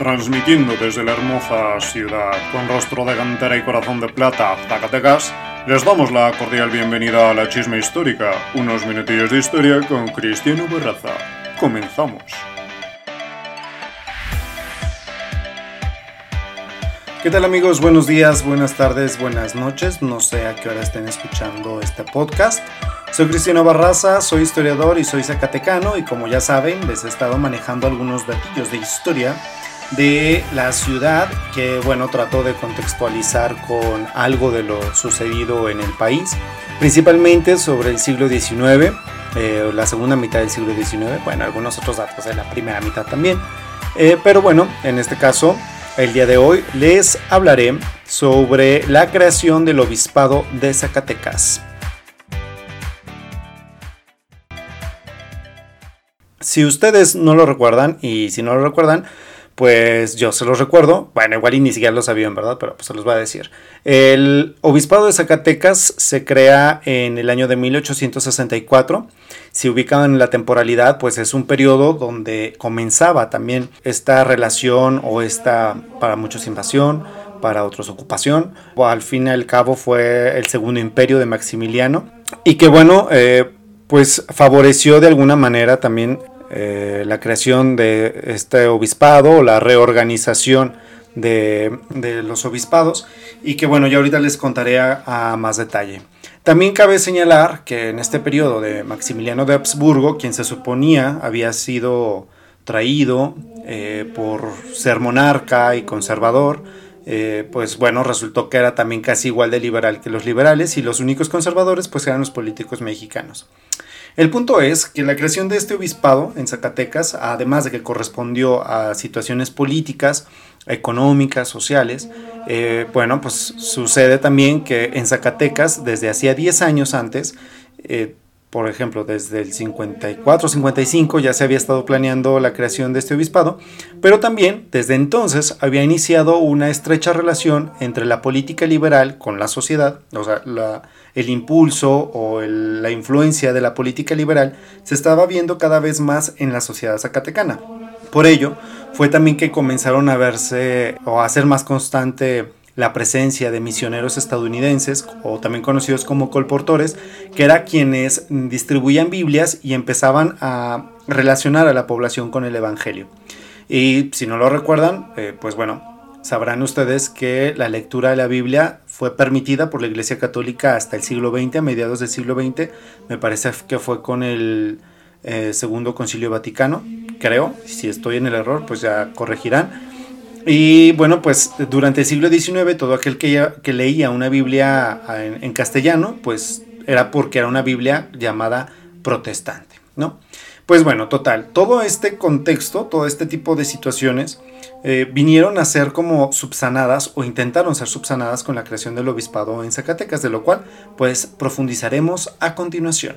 Transmitiendo desde la hermosa ciudad con rostro de cantera y corazón de plata, Zacatecas, les damos la cordial bienvenida a la chisma histórica, unos minutillos de historia con Cristiano Barraza. Comenzamos. ¿Qué tal amigos? Buenos días, buenas tardes, buenas noches. No sé a qué hora estén escuchando este podcast. Soy Cristiano Barraza, soy historiador y soy zacatecano y como ya saben les he estado manejando algunos datillos de historia de la ciudad que bueno trato de contextualizar con algo de lo sucedido en el país, principalmente sobre el siglo XIX, eh, la segunda mitad del siglo XIX, bueno algunos otros datos de la primera mitad también, eh, pero bueno en este caso el día de hoy les hablaré sobre la creación del obispado de Zacatecas. Si ustedes no lo recuerdan, y si no lo recuerdan, pues yo se los recuerdo. Bueno, igual y ni siquiera lo sabían, ¿verdad? Pero pues se los voy a decir. El obispado de Zacatecas se crea en el año de 1864. Si ubican en la temporalidad, pues es un periodo donde comenzaba también esta relación o esta, para muchos, invasión, para otros ocupación. Al fin y al cabo fue el segundo imperio de Maximiliano. Y que bueno, eh, pues favoreció de alguna manera también eh, la creación de este obispado la reorganización de, los obispados y que bueno, ya ahorita les contaré a, más detalle. También cabe señalar que en este periodo de Maximiliano de Habsburgo, quien se suponía había sido traído eh, por ser monarca y conservador, eh, pues bueno, resultó que era también casi igual de liberal que los liberales y los únicos conservadores pues eran los políticos mexicanos. El punto es que la creación de este obispado en Zacatecas, además de que correspondió a situaciones políticas, económicas, sociales, eh, bueno, pues sucede también que en Zacatecas, desde hacía 10 años antes, eh, por ejemplo, desde el 54-55 ya se había estado planeando la creación de este obispado, pero también desde entonces había iniciado una estrecha relación entre la política liberal con la sociedad, o sea, el impulso o la influencia de la política liberal se estaba viendo cada vez más en la sociedad zacatecana. Por ello, fue también que comenzaron a verse o a ser más constante la presencia de misioneros estadounidenses, o también conocidos como colportores, que eran quienes distribuían Biblias y empezaban a relacionar a la población con el Evangelio. Y si no lo recuerdan, eh, pues bueno, sabrán ustedes que la lectura de la Biblia fue permitida por la Iglesia Católica hasta el siglo XX, a mediados del siglo XX, me parece que fue con el eh, Segundo Concilio Vaticano, creo, si estoy en el error, pues ya corregirán y bueno, pues durante el siglo XIX todo aquel que, que leía una Biblia en, castellano, pues era porque era una Biblia llamada protestante, ¿no? Pues bueno, total, todo este contexto, todo este tipo de situaciones eh, vinieron a ser como subsanadas o intentaron ser subsanadas con la creación del obispado en Zacatecas, de lo cual pues profundizaremos a continuación.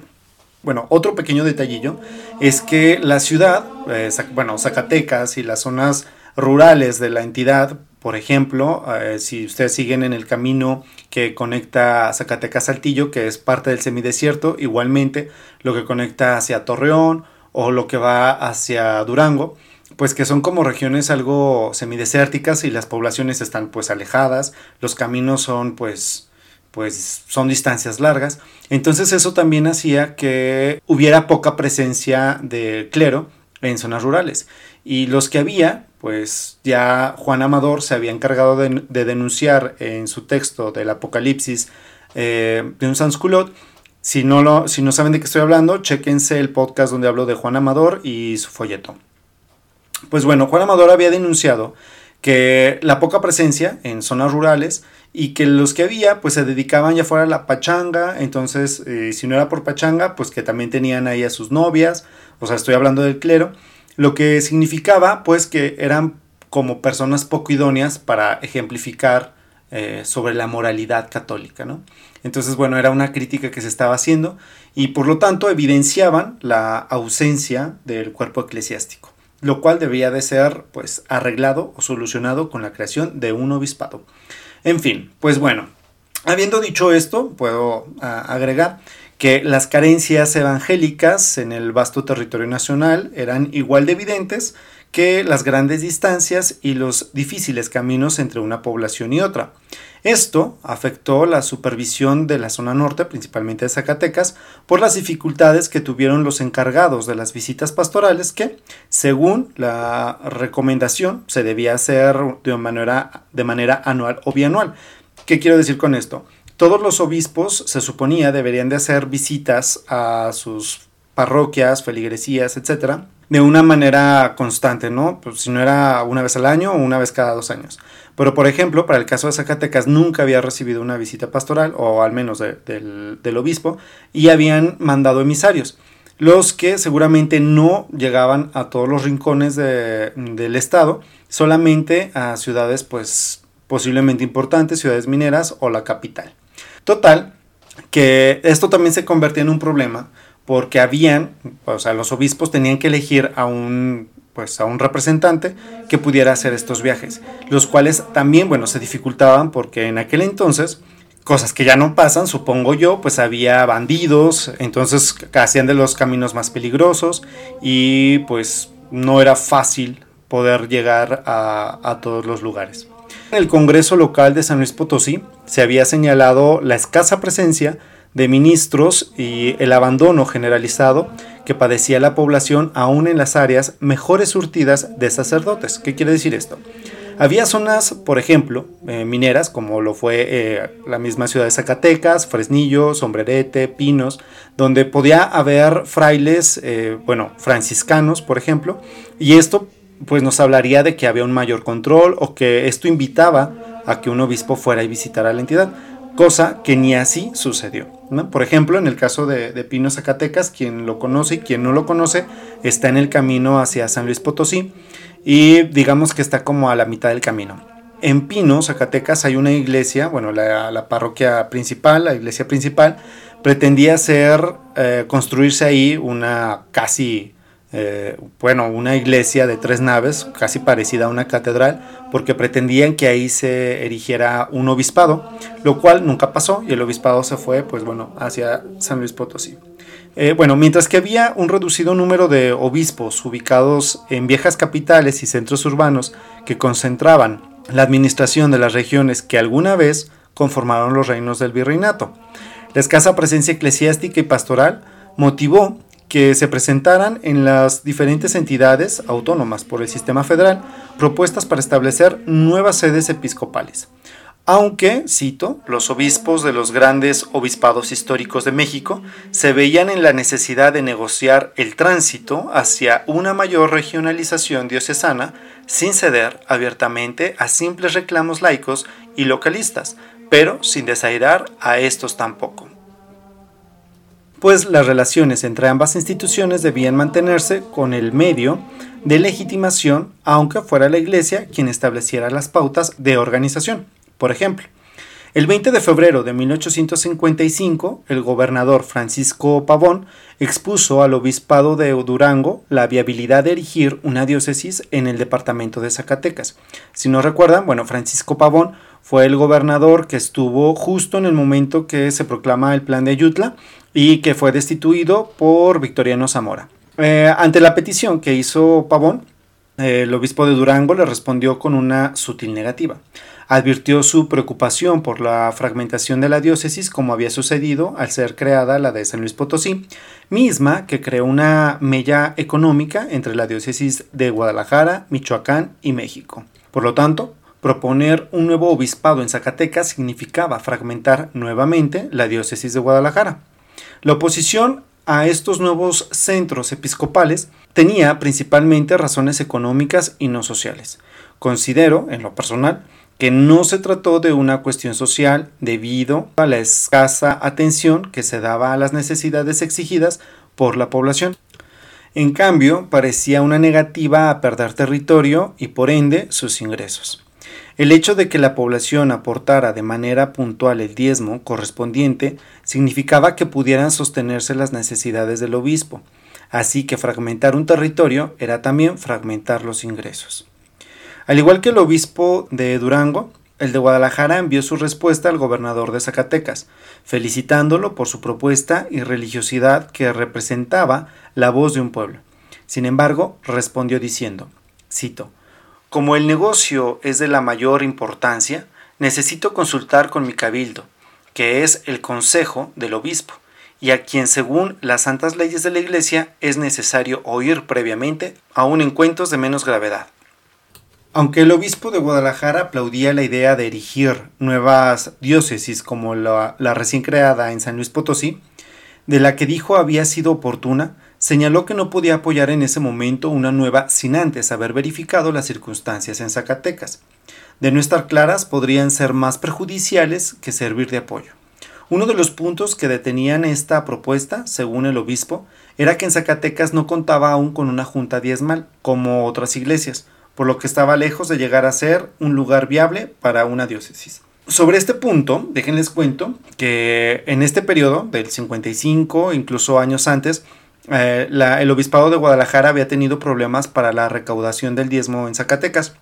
Bueno, otro pequeño detallillo es que la ciudad, eh, bueno, Zacatecas y las zonas rurales de la entidad. Por ejemplo, eh, si ustedes siguen en el camino que conecta Zacatecas Saltillo, que es parte del semidesierto, igualmente lo que conecta hacia Torreón o lo que va hacia Durango, pues que son como regiones algo semidesérticas y las poblaciones están pues alejadas, los caminos son pues pues son distancias largas. Entonces eso también hacía que hubiera poca presencia de clero en zonas rurales. Y los que había, pues ya Juan Amador se había encargado de, denunciar en su texto del Apocalipsis eh, de un sansculot. Si no, lo, si no saben de qué estoy hablando, chéquense el podcast donde hablo de Juan Amador y su folleto. Pues bueno, Juan Amador había denunciado que la poca presencia en zonas rurales y que los que había pues se dedicaban ya fuera a la pachanga, entonces eh, si no era por pachanga pues que también tenían ahí a sus novias, o sea estoy hablando del clero, lo que significaba pues que eran como personas poco idóneas para ejemplificar eh, sobre la moralidad católica, ¿no? Entonces, bueno, era una crítica que se estaba haciendo y por lo tanto evidenciaban la ausencia del cuerpo eclesiástico, lo cual debía de ser pues arreglado o solucionado con la creación de un obispado. En fin, pues bueno, habiendo dicho esto, puedo agregar que las carencias evangélicas en el vasto territorio nacional eran igual de evidentes que las grandes distancias y los difíciles caminos entre una población y otra. Esto afectó la supervisión de la zona norte, principalmente de Zacatecas, por las dificultades que tuvieron los encargados de las visitas pastorales que, según la recomendación, se debía hacer de manera, de manera anual o bianual. ¿Qué quiero decir con esto? Todos los obispos, se suponía, deberían de hacer visitas a sus parroquias, feligresías, etcétera, de una manera constante, ¿no? Pues si no era una vez al año o una vez cada dos años. Pero, por ejemplo, para el caso de Zacatecas nunca había recibido una visita pastoral, o al menos del, obispo, y habían mandado emisarios, los que seguramente no llegaban a todos los rincones del estado, solamente a ciudades, pues, posiblemente importantes, ciudades mineras o la capital. Total, que esto también se convertía en un problema, porque habían, o sea, los obispos tenían que elegir a un pues a un representante que pudiera hacer estos viajes, los cuales también, bueno, se dificultaban porque en aquel entonces, cosas que ya no pasan, supongo yo, pues había bandidos, entonces hacían de los caminos más peligrosos y pues no era fácil poder llegar a, todos los lugares. En el Congreso local de San Luis Potosí se había señalado la escasa presencia de ministros y el abandono generalizado que padecía la población aún en las áreas mejores surtidas de sacerdotes. ¿Qué quiere decir esto? Había zonas, por ejemplo, eh, mineras, como lo fue eh, la misma ciudad de Zacatecas, Fresnillo, Sombrerete, Pinos, donde podía haber frailes, eh, bueno, franciscanos, por ejemplo, y esto pues nos hablaría de que había un mayor control o que esto invitaba a que un obispo fuera y visitara la entidad cosa que ni así sucedió. Por ejemplo, en el caso de, de, Pino Zacatecas, quien lo conoce y quien no lo conoce está en el camino hacia San Luis Potosí y digamos que está como a la mitad del camino. En Pino, Zacatecas, hay una iglesia, bueno, la, parroquia principal, la iglesia principal, pretendía ser, eh, construirse ahí una casi eh, bueno, una iglesia de tres naves, casi parecida a una catedral, porque pretendían que ahí se erigiera un obispado, lo cual nunca pasó y el obispado se fue, pues bueno, hacia San Luis Potosí. Eh, bueno, mientras que había un reducido número de obispos ubicados en viejas capitales y centros urbanos que concentraban la administración de las regiones que alguna vez conformaron los reinos del virreinato. La escasa presencia eclesiástica y pastoral motivó que se presentaran en las diferentes entidades autónomas por el sistema federal propuestas para establecer nuevas sedes episcopales. Aunque, cito, los obispos de los grandes obispados históricos de México se veían en la necesidad de negociar el tránsito hacia una mayor regionalización diocesana sin ceder abiertamente a simples reclamos laicos y localistas, pero sin desairar a estos tampoco pues las relaciones entre ambas instituciones debían mantenerse con el medio de legitimación, aunque fuera la Iglesia quien estableciera las pautas de organización. Por ejemplo, el 20 de febrero de 1855, el gobernador Francisco Pavón expuso al obispado de Durango la viabilidad de erigir una diócesis en el departamento de Zacatecas. Si no recuerdan, bueno, Francisco Pavón fue el gobernador que estuvo justo en el momento que se proclama el plan de Ayutla y que fue destituido por Victoriano Zamora. Eh, ante la petición que hizo Pavón, el obispo de Durango le respondió con una sutil negativa. Advirtió su preocupación por la fragmentación de la diócesis como había sucedido al ser creada la de San Luis Potosí, misma que creó una mella económica entre la diócesis de Guadalajara, Michoacán y México. Por lo tanto, Proponer un nuevo obispado en Zacatecas significaba fragmentar nuevamente la diócesis de Guadalajara. La oposición a estos nuevos centros episcopales tenía principalmente razones económicas y no sociales. Considero, en lo personal, que no se trató de una cuestión social debido a la escasa atención que se daba a las necesidades exigidas por la población. En cambio, parecía una negativa a perder territorio y por ende sus ingresos. El hecho de que la población aportara de manera puntual el diezmo correspondiente significaba que pudieran sostenerse las necesidades del obispo, así que fragmentar un territorio era también fragmentar los ingresos. Al igual que el obispo de Durango, el de Guadalajara envió su respuesta al gobernador de Zacatecas, felicitándolo por su propuesta y religiosidad que representaba la voz de un pueblo. Sin embargo, respondió diciendo, cito, Como el negocio es de la mayor importancia, necesito consultar con mi cabildo, que es el consejo del obispo, y a quien según las santas leyes de la Iglesia es necesario oír previamente, aun en cuentos de menos gravedad. Aunque el obispo de Guadalajara aplaudía la idea de erigir nuevas diócesis como la, la, recién creada en San Luis Potosí, de la que dijo había sido oportuna, señaló que no podía apoyar en ese momento una nueva sin antes haber verificado las circunstancias en Zacatecas. De no estar claras podrían ser más perjudiciales que servir de apoyo. Uno de los puntos que detenían esta propuesta, según el obispo, era que en Zacatecas no contaba aún con una junta diezmal, como otras iglesias, por lo que estaba lejos de llegar a ser un lugar viable para una diócesis. Sobre este punto, déjenles cuento que en este periodo, del 55, incluso años antes, eh, el obispado de Guadalajara había tenido problemas para la recaudación del diezmo en Zacatecas.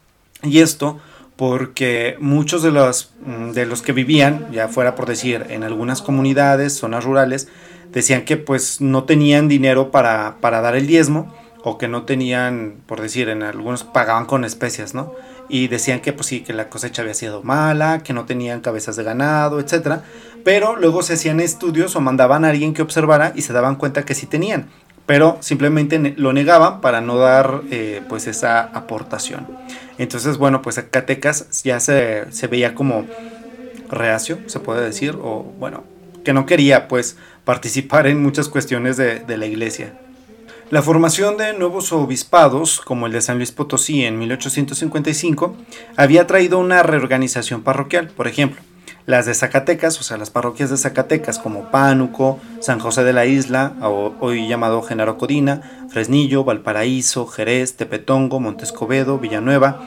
Y esto porque muchos de los, mm, de los que vivían, ya fuera por decir, en algunas comunidades, zonas rurales, decían que pues no tenían dinero para, para dar el diezmo o que no tenían, por decir, en algunos pagaban con especias, ¿no? Y decían que pues sí, que la cosecha había sido mala, que no tenían cabezas de ganado, etc. Pero luego se hacían estudios o mandaban a alguien que observara y se daban cuenta que sí tenían, pero simplemente lo negaban para no dar eh, pues esa aportación. Entonces, bueno, pues Zacatecas ya se, se veía como reacio, se puede decir, o bueno, que no quería pues participar en muchas cuestiones de, de la iglesia. La formación de nuevos obispados, como el de San Luis Potosí en 1855, había traído una reorganización parroquial. Por ejemplo, las de Zacatecas, o sea, las parroquias de Zacatecas como Pánuco, San José de la Isla, hoy llamado Genaro Codina, Fresnillo, Valparaíso, Jerez, Tepetongo, Montescobedo, Villanueva,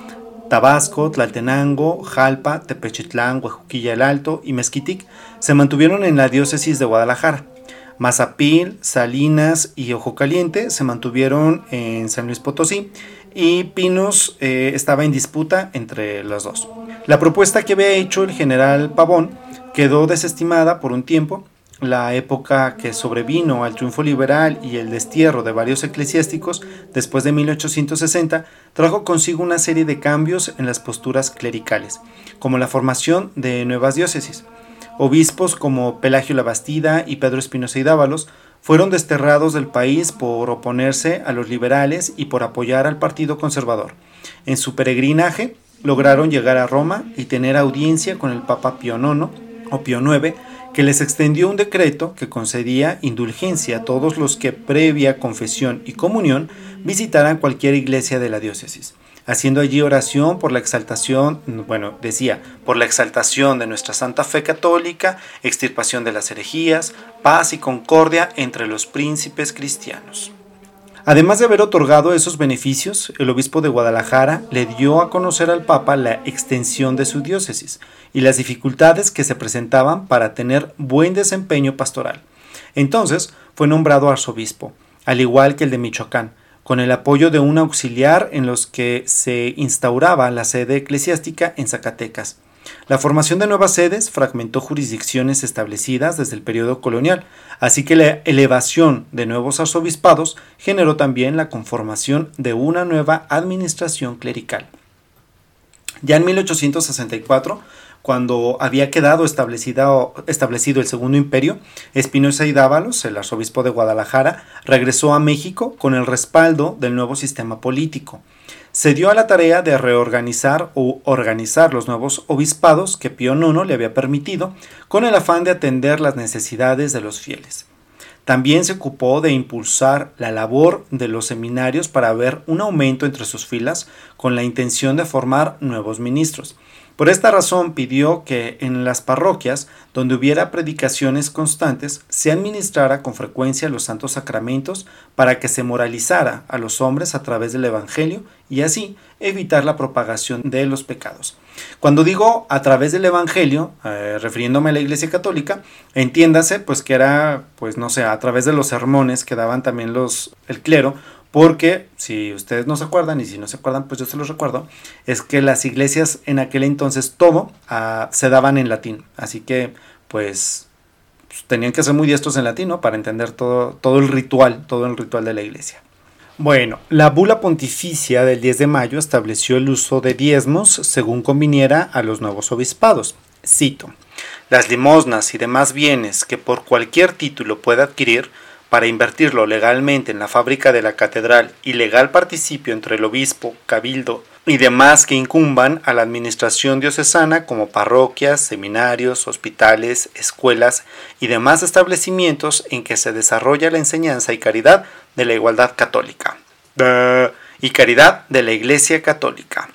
Tabasco, Tlaltenango, Jalpa, Tepechitlán, Huejuquilla el Alto y Mezquitic se mantuvieron en la diócesis de Guadalajara. Mazapil, Salinas y Ojo Caliente se mantuvieron en San Luis Potosí y Pinos eh, estaba en disputa entre los dos. La propuesta que había hecho el general Pavón quedó desestimada por un tiempo. La época que sobrevino al triunfo liberal y el destierro de varios eclesiásticos después de 1860 trajo consigo una serie de cambios en las posturas clericales, como la formación de nuevas diócesis. Obispos como Pelagio la Bastida y Pedro Espinosa y Dávalos fueron desterrados del país por oponerse a los liberales y por apoyar al Partido Conservador. En su peregrinaje lograron llegar a Roma y tener audiencia con el Papa Pío IX o Pío IX, que les extendió un decreto que concedía indulgencia a todos los que previa confesión y comunión visitaran cualquier iglesia de la diócesis haciendo allí oración por la exaltación, bueno, decía, por la exaltación de nuestra santa fe católica, extirpación de las herejías, paz y concordia entre los príncipes cristianos. Además de haber otorgado esos beneficios, el obispo de Guadalajara le dio a conocer al Papa la extensión de su diócesis y las dificultades que se presentaban para tener buen desempeño pastoral. Entonces fue nombrado arzobispo, al igual que el de Michoacán, con el apoyo de un auxiliar en los que se instauraba la sede eclesiástica en Zacatecas. La formación de nuevas sedes fragmentó jurisdicciones establecidas desde el periodo colonial, así que la elevación de nuevos arzobispados generó también la conformación de una nueva administración clerical. Ya en 1864 cuando había quedado establecido el Segundo Imperio, Espinosa y Dávalos, el arzobispo de Guadalajara, regresó a México con el respaldo del nuevo sistema político. Se dio a la tarea de reorganizar o organizar los nuevos obispados que Pío IX le había permitido, con el afán de atender las necesidades de los fieles. También se ocupó de impulsar la labor de los seminarios para ver un aumento entre sus filas con la intención de formar nuevos ministros. Por esta razón pidió que en las parroquias donde hubiera predicaciones constantes se administrara con frecuencia los santos sacramentos para que se moralizara a los hombres a través del Evangelio y así evitar la propagación de los pecados. Cuando digo a través del Evangelio, eh, refiriéndome a la Iglesia Católica, entiéndase pues que era, pues no sé, a través de los sermones que daban también los, el clero porque si ustedes no se acuerdan y si no se acuerdan pues yo se los recuerdo, es que las iglesias en aquel entonces todo ah, se daban en latín, así que pues, pues tenían que ser muy diestros en latín para entender todo, todo el ritual, todo el ritual de la iglesia. Bueno, la bula pontificia del 10 de mayo estableció el uso de diezmos según conviniera a los nuevos obispados. Cito, las limosnas y demás bienes que por cualquier título pueda adquirir para invertirlo legalmente en la fábrica de la catedral y legal participio entre el obispo, cabildo y demás que incumban a la administración diocesana como parroquias, seminarios, hospitales, escuelas y demás establecimientos en que se desarrolla la enseñanza y caridad de la igualdad católica. y caridad de la Iglesia Católica.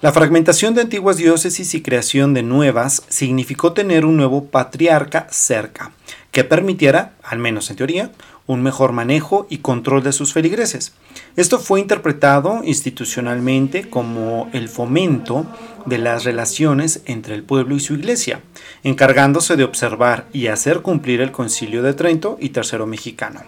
La fragmentación de antiguas diócesis y creación de nuevas significó tener un nuevo patriarca cerca, que permitiera, al menos en teoría, un mejor manejo y control de sus feligreses. Esto fue interpretado institucionalmente como el fomento de las relaciones entre el pueblo y su iglesia, encargándose de observar y hacer cumplir el Concilio de Trento y Tercero Mexicano.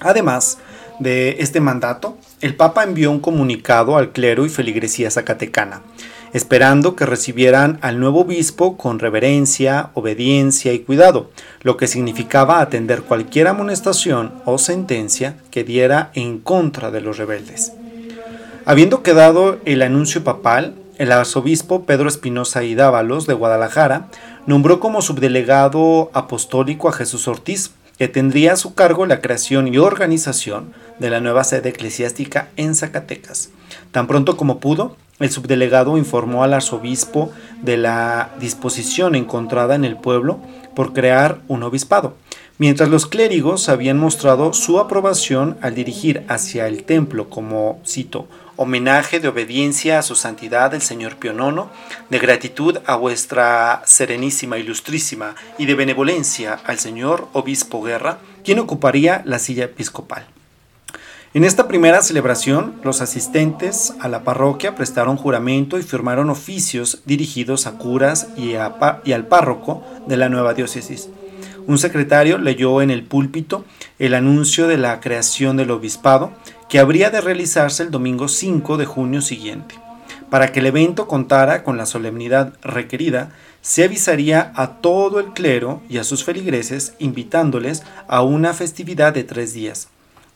Además, de este mandato, el Papa envió un comunicado al clero y feligresía zacatecana, esperando que recibieran al nuevo obispo con reverencia, obediencia y cuidado, lo que significaba atender cualquier amonestación o sentencia que diera en contra de los rebeldes. Habiendo quedado el anuncio papal, el arzobispo Pedro Espinosa y Dávalos de Guadalajara nombró como subdelegado apostólico a Jesús Ortiz, que tendría a su cargo la creación y organización de la nueva sede eclesiástica en Zacatecas. Tan pronto como pudo, el subdelegado informó al arzobispo de la disposición encontrada en el pueblo por crear un obispado, mientras los clérigos habían mostrado su aprobación al dirigir hacia el templo como, cito, homenaje de obediencia a su santidad el señor Pionono, de gratitud a vuestra serenísima, ilustrísima y de benevolencia al señor obispo Guerra, quien ocuparía la silla episcopal. En esta primera celebración, los asistentes a la parroquia prestaron juramento y firmaron oficios dirigidos a curas y, al párroco de la nueva diócesis. Un secretario leyó en el púlpito el anuncio de la creación del obispado que habría de realizarse el domingo 5 de junio siguiente. Para que el evento contara con la solemnidad requerida, se avisaría a todo el clero y a sus feligreses invitándoles a una festividad de tres días.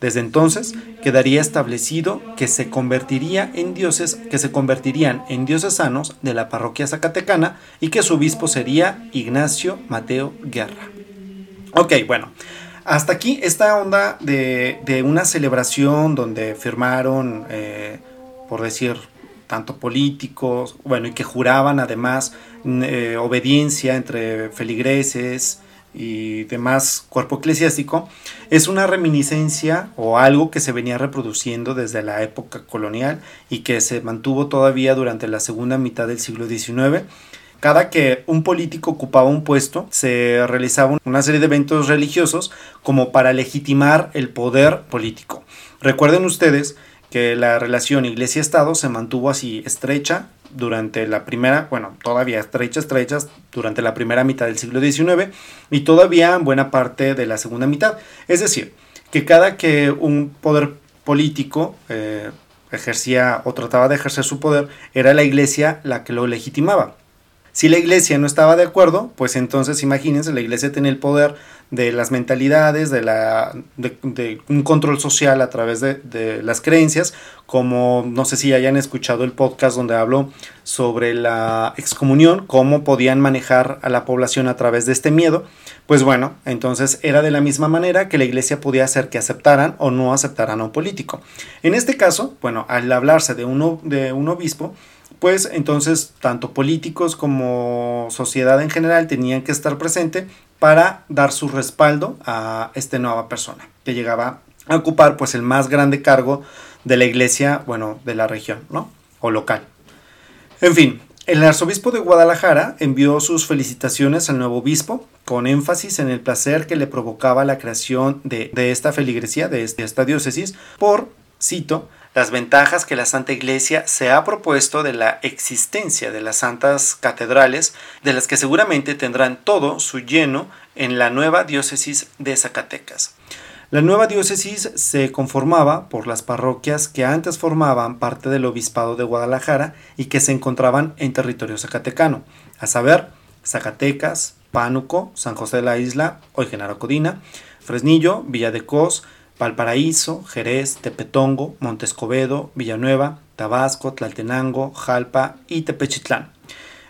Desde entonces quedaría establecido que se convertiría en dioses, que se convertirían en sanos de la parroquia zacatecana y que su obispo sería Ignacio Mateo Guerra. Ok, bueno, hasta aquí esta onda de, una celebración donde firmaron, eh, por decir, tanto políticos, bueno, y que juraban además eh, obediencia entre feligreses y demás cuerpo eclesiástico, es una reminiscencia o algo que se venía reproduciendo desde la época colonial y que se mantuvo todavía durante la segunda mitad del siglo XIX cada que un político ocupaba un puesto, se realizaba una serie de eventos religiosos como para legitimar el poder político. Recuerden ustedes que la relación iglesia-estado se mantuvo así estrecha durante la primera, bueno, todavía estrecha, estrecha, durante la primera mitad del siglo XIX y todavía en buena parte de la segunda mitad. Es decir, que cada que un poder político eh, ejercía o trataba de ejercer su poder, era la iglesia la que lo legitimaba. Si la iglesia no estaba de acuerdo, pues entonces imagínense, la iglesia tenía el poder de las mentalidades, de, la, de, un control social a través de, las creencias, como no sé si hayan escuchado el podcast donde hablo sobre la excomunión, cómo podían manejar a la población a través de este miedo, pues bueno, entonces era de la misma manera que la iglesia podía hacer que aceptaran o no aceptaran a un político. En este caso, bueno, al hablarse de un, de un obispo, pues entonces tanto políticos como sociedad en general tenían que estar presente para dar su respaldo a esta nueva persona que llegaba a ocupar pues el más grande cargo de la iglesia, bueno, de la región, ¿no? O local. En fin, el arzobispo de Guadalajara envió sus felicitaciones al nuevo obispo, con énfasis en el placer que le provocaba la creación de, esta feligresía, de esta diócesis, por, cito, las ventajas que la Santa Iglesia se ha propuesto de la existencia de las santas catedrales, de las que seguramente tendrán todo su lleno en la nueva diócesis de Zacatecas. La nueva diócesis se conformaba por las parroquias que antes formaban parte del obispado de Guadalajara y que se encontraban en territorio zacatecano, a saber, Zacatecas, Pánuco, San José de la Isla, hoy Genaro Codina, Fresnillo, Villa de Cos, Valparaíso, Jerez, Tepetongo, Montescobedo, Villanueva, Tabasco, Tlaltenango, Jalpa y Tepechitlán,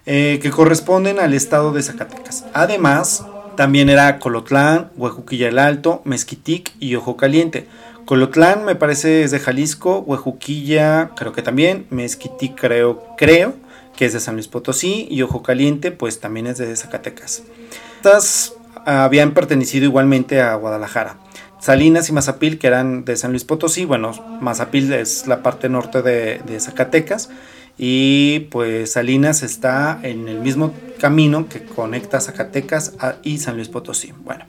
eh, que corresponden al estado de Zacatecas. Además, también era Colotlán, Huejuquilla el Alto, Mezquitic y Ojo Caliente. Colotlán me parece es de Jalisco, Huejuquilla creo que también, Mezquitic creo, creo que es de San Luis Potosí y Ojo Caliente pues también es de Zacatecas. Estas habían pertenecido igualmente a Guadalajara. Salinas y Mazapil, que eran de San Luis Potosí, bueno, Mazapil es la parte norte de, de Zacatecas, y pues Salinas está en el mismo camino que conecta Zacatecas y San Luis Potosí. Bueno,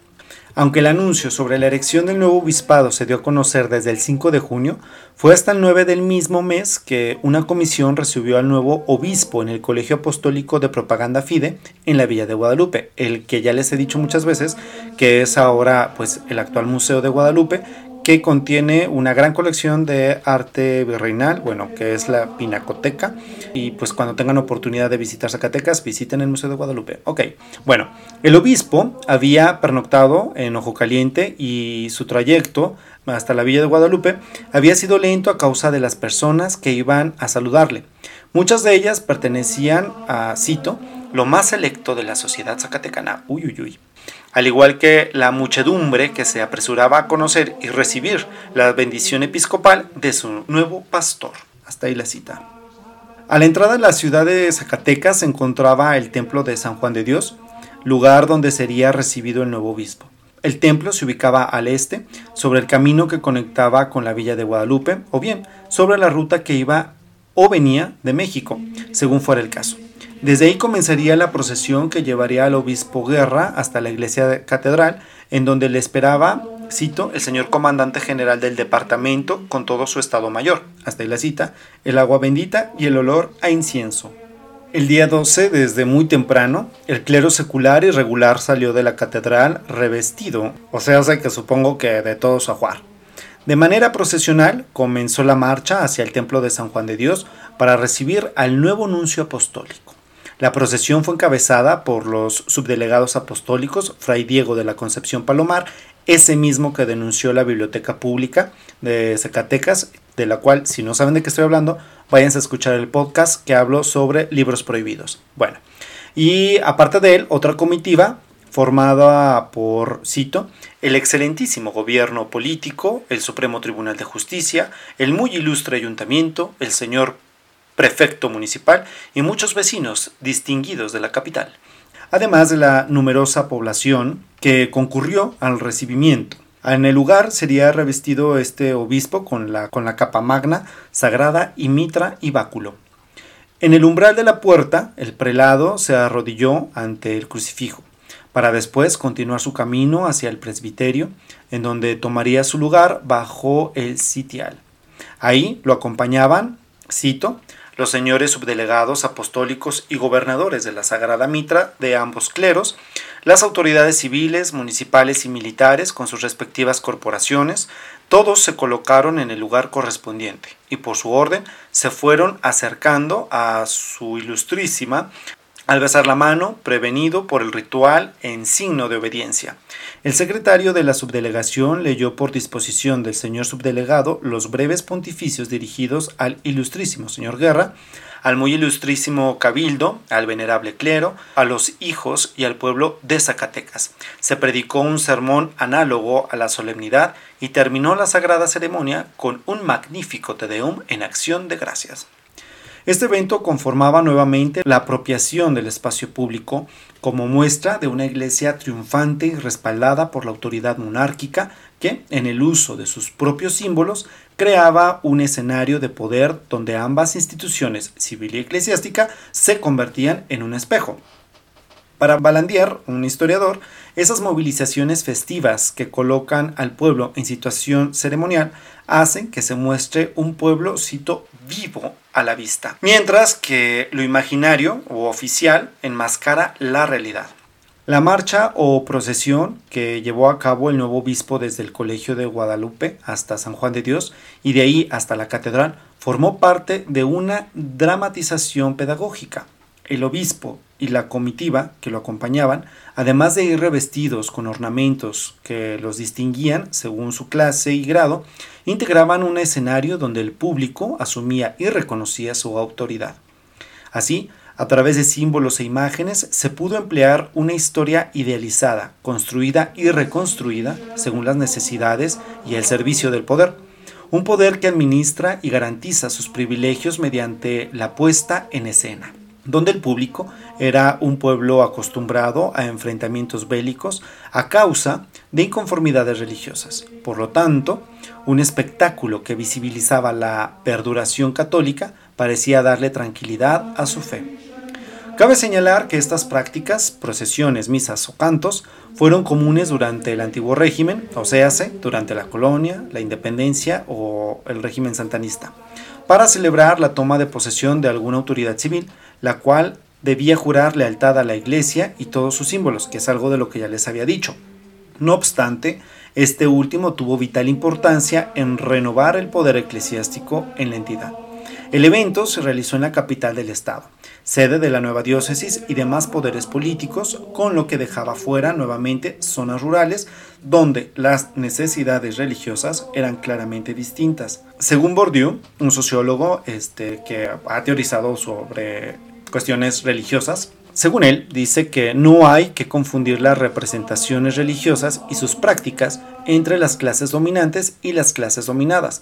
aunque el anuncio sobre la erección del nuevo obispado se dio a conocer desde el 5 de junio, fue hasta el 9 del mismo mes que una comisión recibió al nuevo obispo en el Colegio Apostólico de Propaganda Fide en la Villa de Guadalupe, el que ya les he dicho muchas veces que es ahora pues el actual Museo de Guadalupe, que contiene una gran colección de arte virreinal, bueno, que es la Pinacoteca. Y pues cuando tengan oportunidad de visitar Zacatecas, visiten el Museo de Guadalupe. Ok, bueno, el obispo había pernoctado en Ojo Caliente y su trayecto hasta la Villa de Guadalupe había sido lento a causa de las personas que iban a saludarle. Muchas de ellas pertenecían a, cito, lo más selecto de la sociedad zacatecana. Uy, uy, uy al igual que la muchedumbre que se apresuraba a conocer y recibir la bendición episcopal de su nuevo pastor. Hasta ahí la cita. A la entrada de la ciudad de Zacatecas se encontraba el templo de San Juan de Dios, lugar donde sería recibido el nuevo obispo. El templo se ubicaba al este, sobre el camino que conectaba con la villa de Guadalupe, o bien sobre la ruta que iba o venía de México, según fuera el caso. Desde ahí comenzaría la procesión que llevaría al obispo Guerra hasta la iglesia catedral, en donde le esperaba, cito, el señor comandante general del departamento con todo su estado mayor, hasta ahí la cita, el agua bendita y el olor a incienso. El día 12, desde muy temprano, el clero secular y regular salió de la catedral revestido, o sea, que supongo que de todo su ajuar. De manera procesional comenzó la marcha hacia el templo de San Juan de Dios para recibir al nuevo nuncio apostólico. La procesión fue encabezada por los subdelegados apostólicos Fray Diego de la Concepción Palomar, ese mismo que denunció la Biblioteca Pública de Zacatecas, de la cual, si no saben de qué estoy hablando, váyanse a escuchar el podcast que hablo sobre libros prohibidos. Bueno, y aparte de él, otra comitiva formada por, cito, el excelentísimo gobierno político, el Supremo Tribunal de Justicia, el muy ilustre ayuntamiento, el señor prefecto municipal y muchos vecinos distinguidos de la capital, además de la numerosa población que concurrió al recibimiento. En el lugar sería revestido este obispo con la, con la capa magna, sagrada y mitra y báculo. En el umbral de la puerta, el prelado se arrodilló ante el crucifijo, para después continuar su camino hacia el presbiterio, en donde tomaría su lugar bajo el sitial. Ahí lo acompañaban, cito, los señores subdelegados apostólicos y gobernadores de la Sagrada Mitra de ambos cleros, las autoridades civiles, municipales y militares con sus respectivas corporaciones, todos se colocaron en el lugar correspondiente y por su orden se fueron acercando a su ilustrísima al besar la mano, prevenido por el ritual en signo de obediencia. El secretario de la subdelegación leyó por disposición del señor subdelegado los breves pontificios dirigidos al ilustrísimo señor Guerra, al muy ilustrísimo cabildo, al venerable clero, a los hijos y al pueblo de Zacatecas. Se predicó un sermón análogo a la solemnidad y terminó la sagrada ceremonia con un magnífico Te Deum en acción de gracias. Este evento conformaba nuevamente la apropiación del espacio público como muestra de una iglesia triunfante y respaldada por la autoridad monárquica que, en el uso de sus propios símbolos, creaba un escenario de poder donde ambas instituciones, civil y eclesiástica, se convertían en un espejo. Para Balandier, un historiador, esas movilizaciones festivas que colocan al pueblo en situación ceremonial hacen que se muestre un pueblo, cito, vivo a la vista, mientras que lo imaginario o oficial enmascara la realidad. La marcha o procesión que llevó a cabo el nuevo obispo desde el Colegio de Guadalupe hasta San Juan de Dios y de ahí hasta la catedral formó parte de una dramatización pedagógica. El obispo y la comitiva que lo acompañaban, además de ir revestidos con ornamentos que los distinguían según su clase y grado, integraban un escenario donde el público asumía y reconocía su autoridad. Así, a través de símbolos e imágenes se pudo emplear una historia idealizada, construida y reconstruida según las necesidades y el servicio del poder. Un poder que administra y garantiza sus privilegios mediante la puesta en escena, donde el público era un pueblo acostumbrado a enfrentamientos bélicos a causa de inconformidades religiosas. Por lo tanto, un espectáculo que visibilizaba la perduración católica parecía darle tranquilidad a su fe. Cabe señalar que estas prácticas, procesiones, misas o cantos, fueron comunes durante el antiguo régimen, o sea, durante la colonia, la independencia o el régimen santanista, para celebrar la toma de posesión de alguna autoridad civil, la cual debía jurar lealtad a la iglesia y todos sus símbolos, que es algo de lo que ya les había dicho. No obstante, este último tuvo vital importancia en renovar el poder eclesiástico en la entidad. El evento se realizó en la capital del estado, sede de la nueva diócesis y demás poderes políticos, con lo que dejaba fuera nuevamente zonas rurales donde las necesidades religiosas eran claramente distintas. Según Bourdieu, un sociólogo este, que ha teorizado sobre cuestiones religiosas, según él, dice que no hay que confundir las representaciones religiosas y sus prácticas entre las clases dominantes y las clases dominadas.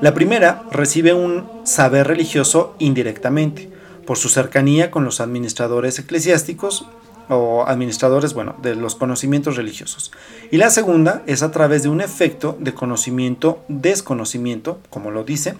La primera recibe un saber religioso indirectamente, por su cercanía con los administradores eclesiásticos o administradores, bueno, de los conocimientos religiosos. Y la segunda es a través de un efecto de conocimiento-desconocimiento, como lo dice,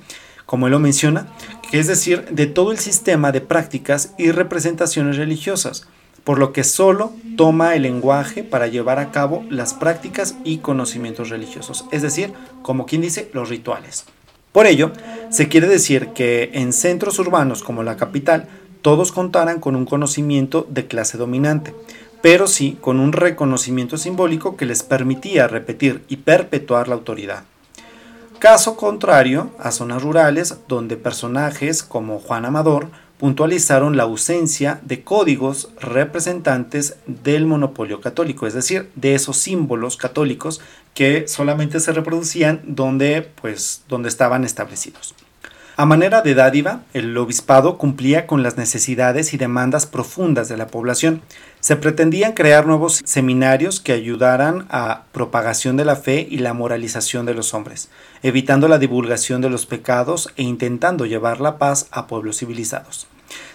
como él lo menciona, es decir, de todo el sistema de prácticas y representaciones religiosas, por lo que solo toma el lenguaje para llevar a cabo las prácticas y conocimientos religiosos, es decir, como quien dice, los rituales. Por ello, se quiere decir que en centros urbanos como la capital, todos contaran con un conocimiento de clase dominante, pero sí con un reconocimiento simbólico que les permitía repetir y perpetuar la autoridad. Caso contrario a zonas rurales donde personajes como Juan Amador puntualizaron la ausencia de códigos representantes del monopolio católico, es decir, de esos símbolos católicos que solamente se reproducían donde, pues, donde estaban establecidos. A manera de dádiva, el obispado cumplía con las necesidades y demandas profundas de la población. Se pretendían crear nuevos seminarios que ayudaran a propagación de la fe y la moralización de los hombres, evitando la divulgación de los pecados e intentando llevar la paz a pueblos civilizados.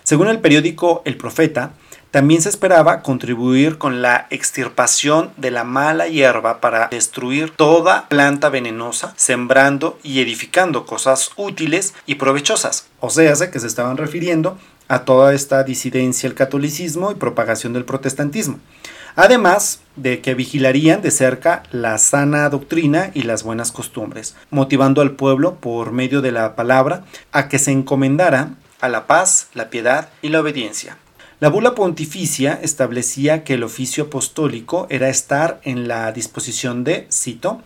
Según el periódico El Profeta, también se esperaba contribuir con la extirpación de la mala hierba para destruir toda planta venenosa, sembrando y edificando cosas útiles y provechosas. O sea, que se estaban refiriendo a toda esta disidencia al catolicismo y propagación del protestantismo. Además de que vigilarían de cerca la sana doctrina y las buenas costumbres, motivando al pueblo por medio de la palabra a que se encomendara a la paz, la piedad y la obediencia. La bula pontificia establecía que el oficio apostólico era estar en la disposición de, cito,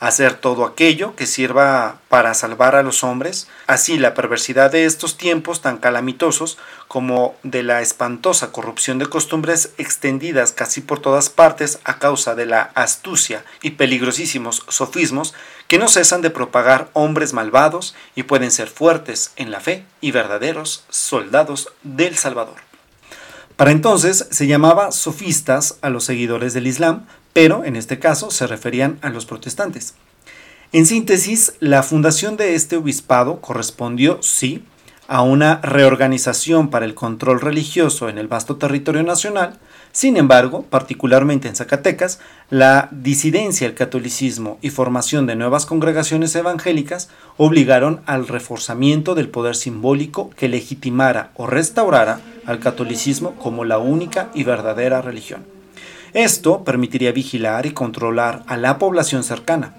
hacer todo aquello que sirva para salvar a los hombres, así la perversidad de estos tiempos tan calamitosos como de la espantosa corrupción de costumbres extendidas casi por todas partes a causa de la astucia y peligrosísimos sofismos que no cesan de propagar hombres malvados y pueden ser fuertes en la fe y verdaderos soldados del Salvador. Para entonces se llamaba sofistas a los seguidores del Islam, pero en este caso se referían a los protestantes. En síntesis, la fundación de este obispado correspondió, sí, a una reorganización para el control religioso en el vasto territorio nacional, sin embargo, particularmente en Zacatecas, la disidencia al catolicismo y formación de nuevas congregaciones evangélicas obligaron al reforzamiento del poder simbólico que legitimara o restaurara al catolicismo como la única y verdadera religión. Esto permitiría vigilar y controlar a la población cercana,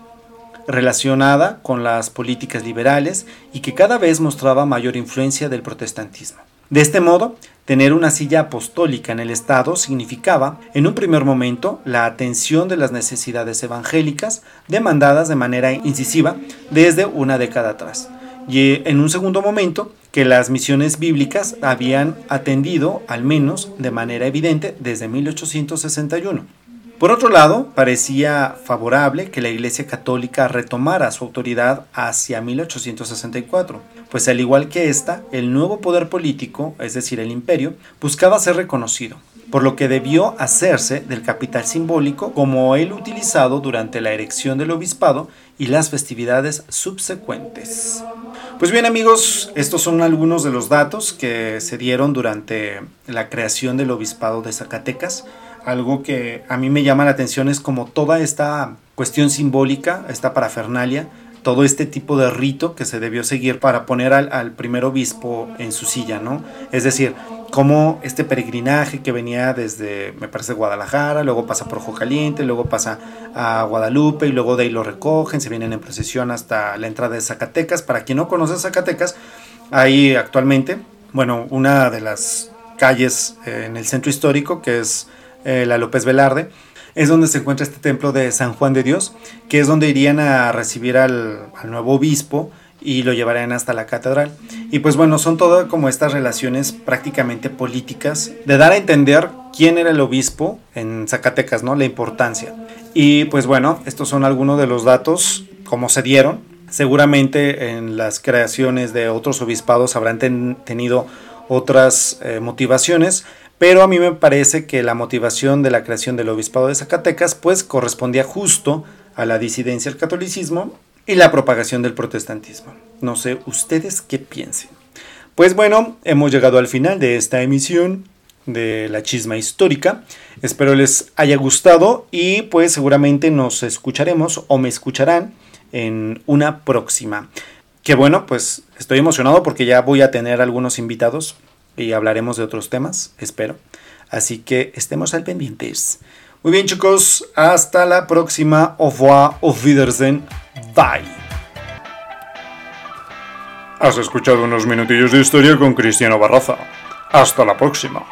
relacionada con las políticas liberales y que cada vez mostraba mayor influencia del protestantismo. De este modo, Tener una silla apostólica en el Estado significaba, en un primer momento, la atención de las necesidades evangélicas demandadas de manera incisiva desde una década atrás, y en un segundo momento, que las misiones bíblicas habían atendido, al menos de manera evidente, desde 1861. Por otro lado, parecía favorable que la Iglesia Católica retomara su autoridad hacia 1864, pues al igual que esta, el nuevo poder político, es decir, el imperio, buscaba ser reconocido, por lo que debió hacerse del capital simbólico como el utilizado durante la erección del obispado y las festividades subsecuentes. Pues bien amigos, estos son algunos de los datos que se dieron durante la creación del obispado de Zacatecas algo que a mí me llama la atención es como toda esta cuestión simbólica, esta parafernalia, todo este tipo de rito que se debió seguir para poner al, primer obispo en su silla, ¿no? Es decir, como este peregrinaje que venía desde, me parece, Guadalajara, luego pasa por Ojo Caliente, luego pasa a Guadalupe y luego de ahí lo recogen, se vienen en procesión hasta la entrada de Zacatecas. Para quien no conoce Zacatecas, ahí actualmente, bueno, una de las calles eh, en el centro histórico que es eh, la López Velarde, es donde se encuentra este templo de San Juan de Dios, que es donde irían a recibir al, nuevo obispo y lo llevarían hasta la catedral. Y pues bueno, son todas como estas relaciones prácticamente políticas de dar a entender quién era el obispo en Zacatecas, ¿no? La importancia. Y pues bueno, estos son algunos de los datos, como se dieron. Seguramente en las creaciones de otros obispados habrán tenido otras eh, motivaciones, pero a mí me parece que la motivación de la creación del obispado de Zacatecas pues correspondía justo a la disidencia al catolicismo y la propagación del protestantismo. No sé ustedes qué piensen. Pues bueno, hemos llegado al final de esta emisión de la chisma histórica. Espero les haya gustado y pues seguramente nos escucharemos o me escucharán en una próxima. Que bueno, pues estoy emocionado porque ya voy a tener algunos invitados y hablaremos de otros temas, espero. Así que estemos al pendientes. Muy bien chicos, hasta la próxima. Au revoir, bye. Has escuchado unos minutillos de historia con Cristiano Barraza. Hasta la próxima.